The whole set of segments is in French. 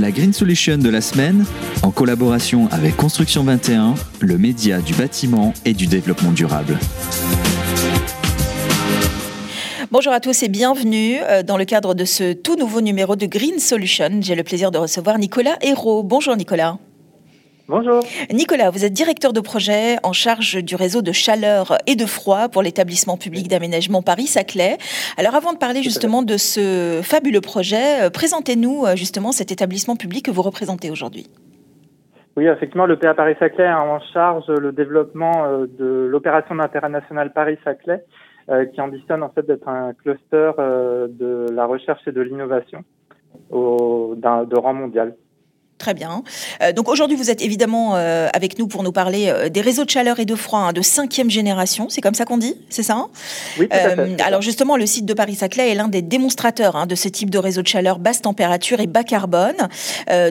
La Green Solution de la semaine, en collaboration avec Construction 21, le média du bâtiment et du développement durable. Bonjour à tous et bienvenue euh, dans le cadre de ce tout nouveau numéro de Green Solution. J'ai le plaisir de recevoir Nicolas Hérault. Bonjour Nicolas. Bonjour. Nicolas, vous êtes directeur de projet en charge du réseau de chaleur et de froid pour l'établissement public d'aménagement Paris-Saclay. Alors avant de parler justement de ce fabuleux projet, euh, présentez-nous euh, justement cet établissement public que vous représentez aujourd'hui. Oui, effectivement, le PA Paris-Saclay a en charge le développement euh, de l'opération d'intérêt national Paris-Saclay, qui ambitionne en fait d'être un cluster de la recherche et de l'innovation de rang mondial. Très bien. Euh, donc aujourd'hui, vous êtes évidemment euh, avec nous pour nous parler euh, des réseaux de chaleur et de froid hein, de cinquième génération. C'est comme ça qu'on dit, c'est ça hein Oui. Tout à fait. alors justement, le site de Paris-Saclay est l'un des démonstrateurs hein, de ce type de réseau de chaleur basse température et bas carbone,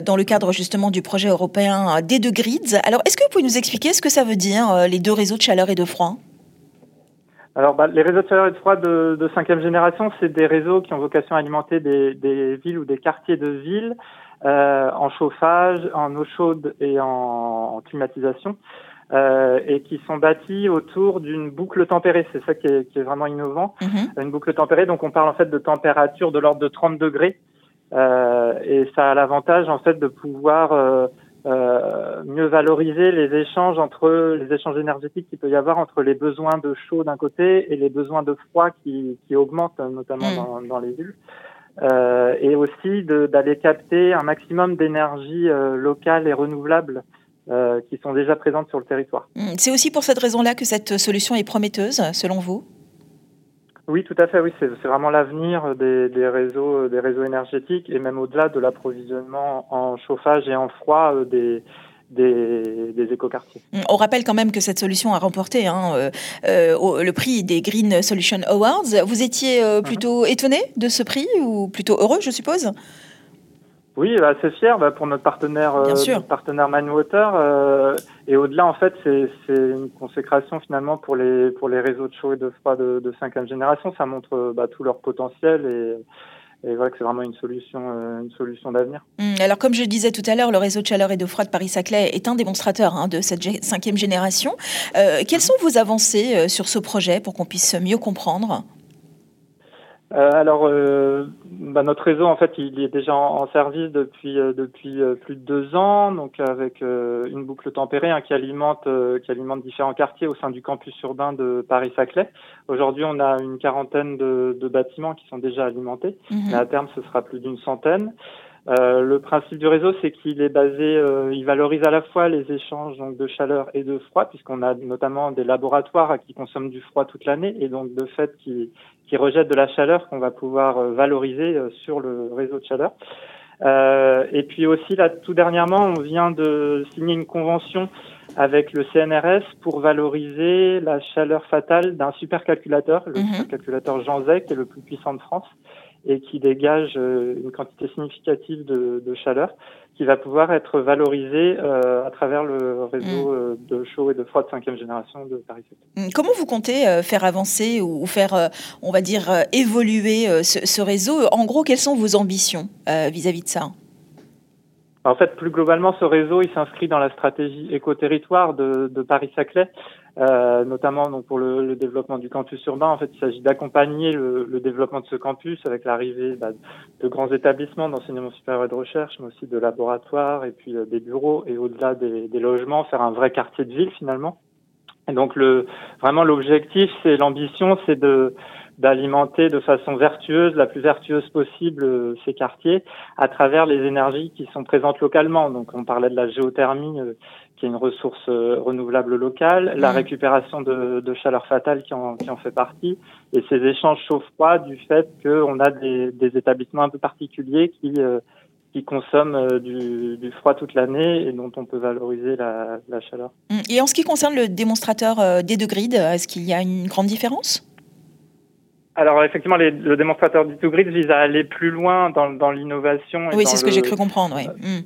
dans le cadre justement du projet européen D2 Grids. Alors, est-ce que vous pouvez nous expliquer ce que ça veut dire les deux réseaux de chaleur et de froid? Alors, bah, les réseaux de chaleur et de froid de, de cinquième génération, c'est des réseaux qui ont vocation à alimenter des, des villes ou des quartiers de villes euh, en chauffage, en eau chaude et en, climatisation, euh, et qui sont bâtis autour d'une boucle tempérée. C'est ça qui est, qui est, vraiment innovant. Mhm. Une boucle tempérée, donc on parle en fait de température de l'ordre de 30 degrés, euh, et ça a l'avantage en fait de pouvoir euh, euh, mieux valoriser les échanges entre les échanges énergétiques qu'il peut y avoir entre les besoins de chaud d'un côté et les besoins de froid qui, qui augmentent notamment mhm. dans, dans les villes. Euh, et aussi d'aller capter un maximum d'énergie euh, locale et renouvelable euh, qui sont déjà présentes sur le territoire. Hmm, c'est aussi pour cette raison-là que cette solution est prometteuse, selon vous? Oui, tout à fait. Oui, c'est vraiment l'avenir des, des, réseaux, des réseaux énergétiques et même au-delà de l'approvisionnement en chauffage et en froid des, des, des écoquartiers. Mm, on rappelle quand même que cette solution a remporté hein, euh, euh, le prix des Green Solution Awards. Vous étiez euh, mhm. plutôt étonné de ce prix ou plutôt heureux, je suppose? Oui, bah, assez fier bah, pour notre partenaire, notre partenaire Manwater. et au-delà, en fait, c'est une consécration finalement pour les pour les réseaux de chaud et de froid de, de cinquième génération. Ça montre bah, tout leur potentiel et et voilà que c'est vraiment une solution, euh, une solution d'avenir. Hum, alors, comme je disais tout à l'heure, le réseau de chaleur et de froid de Paris-Saclay est un démonstrateur hein, de cette cinquième génération. Euh, quelles sont vos avancées euh, sur ce projet pour qu'on puisse mieux comprendre? Euh, alors, euh, bah, notre réseau, en fait, il est déjà en, service depuis euh, depuis plus de deux ans, donc avec une boucle tempérée hein, qui alimente qui alimente différents quartiers au sein du campus urbain de Paris-Saclay. Aujourd'hui, on a une quarantaine de, de, bâtiments qui sont déjà alimentés, mhm. mais à terme, ce sera plus d'une centaine. Euh, le principe du réseau, c'est qu'il est basé, euh, il valorise à la fois les échanges donc de chaleur et de froid, puisqu'on a notamment des laboratoires qui consomment du froid toute l'année et donc de fait qui, qui rejettent de la chaleur qu'on va pouvoir euh, valoriser sur le réseau de chaleur. et puis aussi là, tout dernièrement, on vient de signer une convention avec le CNRS pour valoriser la chaleur fatale d'un supercalculateur, le mhm. supercalculateur Jean Zec, qui est le plus puissant de France et qui dégage euh, une quantité significative de, de, chaleur qui va pouvoir être valorisée euh, à travers le réseau mm. euh, de chaud et de froid de cinquième génération de Paris mm. Comment vous comptez faire avancer ou faire, on va dire, évoluer ce, ce, réseau? En gros, quelles sont vos ambitions vis-à-vis -vis de ça? En fait, plus globalement, ce réseau, il s'inscrit dans la stratégie éco-territoire de, de Paris-Saclay, euh, notamment donc pour le, le, développement du campus urbain. En fait, il s'agit d'accompagner le, le, développement de ce campus avec l'arrivée bah, de grands établissements d'enseignement supérieur et de recherche, mais aussi de laboratoires et puis euh, des bureaux et au-delà des, des, logements, faire un vrai quartier de ville finalement. Et donc, le, vraiment, l'objectif, c'est l'ambition, c'est de d'alimenter de façon vertueuse, la plus vertueuse possible, euh, ces quartiers à travers les énergies qui sont présentes localement. Donc on parlait de la géothermie, euh, qui est une ressource euh, renouvelable locale, la mmh. récupération de, de, chaleur fatale qui en, qui en fait partie, et ces échanges chaud-froid du fait qu'on a des, des, établissements un peu particuliers qui qui consomment du, du, froid toute l'année et dont on peut valoriser la, la, chaleur. Mmh. Et en ce qui concerne le démonstrateur des deux grids, est-ce qu'il y a une grande différence? Alors effectivement, les, le démonstrateur d'Itogrid vise à aller plus loin dans, dans l'innovation. Oui, c'est ce que j'ai cru comprendre. Oui. Euh, mm.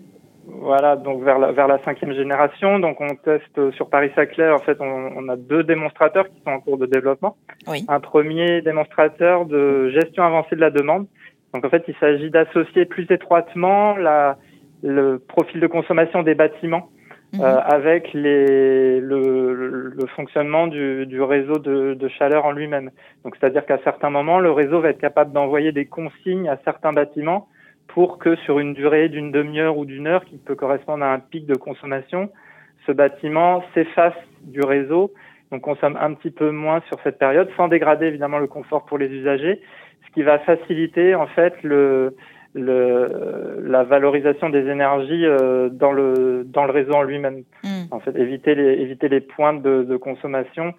Voilà, donc vers la, vers la cinquième génération. Donc on teste sur Paris-Saclay. En fait, on, on, a deux démonstrateurs qui sont en cours de développement. Oui. Un premier démonstrateur de gestion avancée de la demande. Donc en fait, il s'agit d'associer plus étroitement la le profil de consommation des bâtiments mhm. avec les, le, le fonctionnement du, du réseau de, de, chaleur en lui-même. Donc, c'est-à-dire qu'à certains moments, le réseau va être capable d'envoyer des consignes à certains bâtiments pour que sur une durée d'une demi-heure ou d'une heure qui peut correspondre à un pic de consommation, ce bâtiment s'efface du réseau, donc consomme un petit peu moins sur cette période, sans dégrader évidemment le confort pour les usagers, ce qui va faciliter en fait le, le, la valorisation des énergies euh, dans le dans le réseau en lui-même. Mm. En fait, éviter les éviter les pointes de, de consommation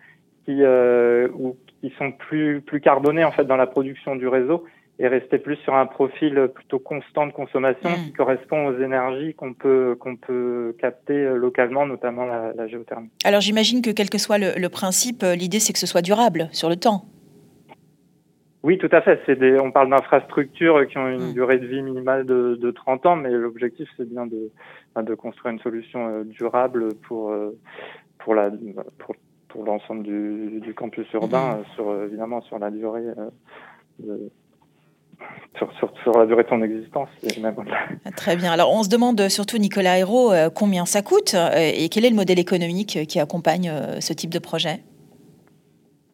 qui euh, ou qui sont plus plus carbonés en fait dans la production du réseau et rester plus sur un profil plutôt constant de consommation mm. qui correspond aux énergies qu'on peut qu'on peut capter localement, notamment la, la géothermie. Alors j'imagine que quel que soit le, le principe, euh, l'idée c'est que ce soit durable sur le temps. Oui, tout à fait. C'est des, on parle d'infrastructures qui ont une mm. durée de vie minimale de, de 30 ans, mais l'objectif c'est bien de, de construire une solution euh, durable pour euh, pour la pour, pour l'ensemble du, du, campus urbain, mm. sur évidemment sur la durée de, sur, la durée de son existence. Très bien. Alors, on se demande surtout, Nicolas Hérault, euh, combien ça coûte euh, et quel est le modèle économique qui accompagne euh, ce type de projet?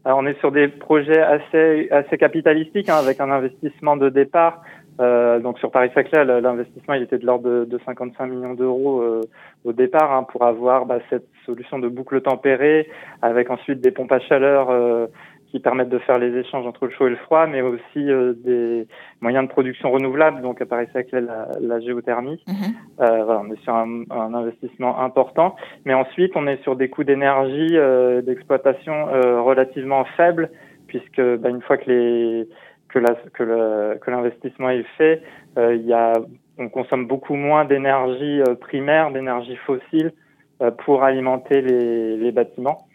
On est sur des projets assez, assez capitalistiques, hein, avec un investissement de départ. donc, sur Paris-Saclay, l'investissement il était de l'ordre de, 55 millions d'euros au départ hein, pour avoir bah, cette solution de boucle tempérée, avec ensuite des pompes à chaleur qui permettent de faire les échanges entre le chaud et le froid, mais aussi euh, des moyens de production renouvelables, donc à Paris Saclay la, la géothermie. Mhm. euh, voilà, on est sur un, un, investissement important, mais ensuite on est sur des coûts d'énergie euh, d'exploitation relativement faibles, puisque bah, une fois que les que la, que l'investissement est fait, il y a on consomme beaucoup moins d'énergie primaire, d'énergie fossile pour alimenter les, les bâtiments.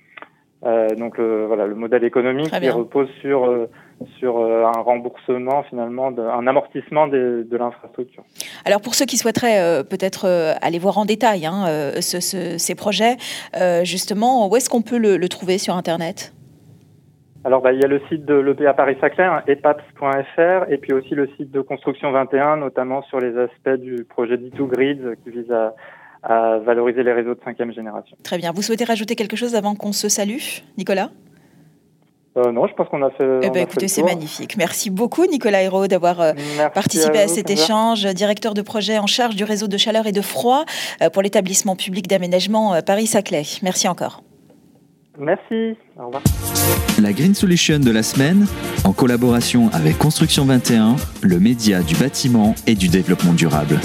Euh, donc le, voilà, le modèle économique qui repose sur euh, sur euh, un remboursement finalement, de, un amortissement de, de l'infrastructure. Alors pour ceux qui souhaiteraient peut-être aller voir en détail hein, ce, ce, ces projets, justement, où est-ce qu'on peut le, le, trouver sur Internet? Alors, bah, il y a le site de l'EPA Paris-Saclay, hein, epaps.fr, et puis aussi le site de Construction 21, notamment sur les aspects du projet D2 Grids qui vise à, à valoriser les réseaux de cinquième génération. Très bien. Vous souhaitez rajouter quelque chose avant qu'on se salue, Nicolas? Euh, non, je pense qu'on a fait. Eh ben, écoutez, c'est magnifique. Merci beaucoup, Nicolas Hérault, d'avoir euh, participé à, cet échange. Directeur de projet en charge du réseau de chaleur et de froid euh, pour l'établissement public d'aménagement Paris-Saclay. Merci encore. Merci. Au revoir. La Green Solution de la semaine, en collaboration avec Construction 21, le média du bâtiment et du développement durable.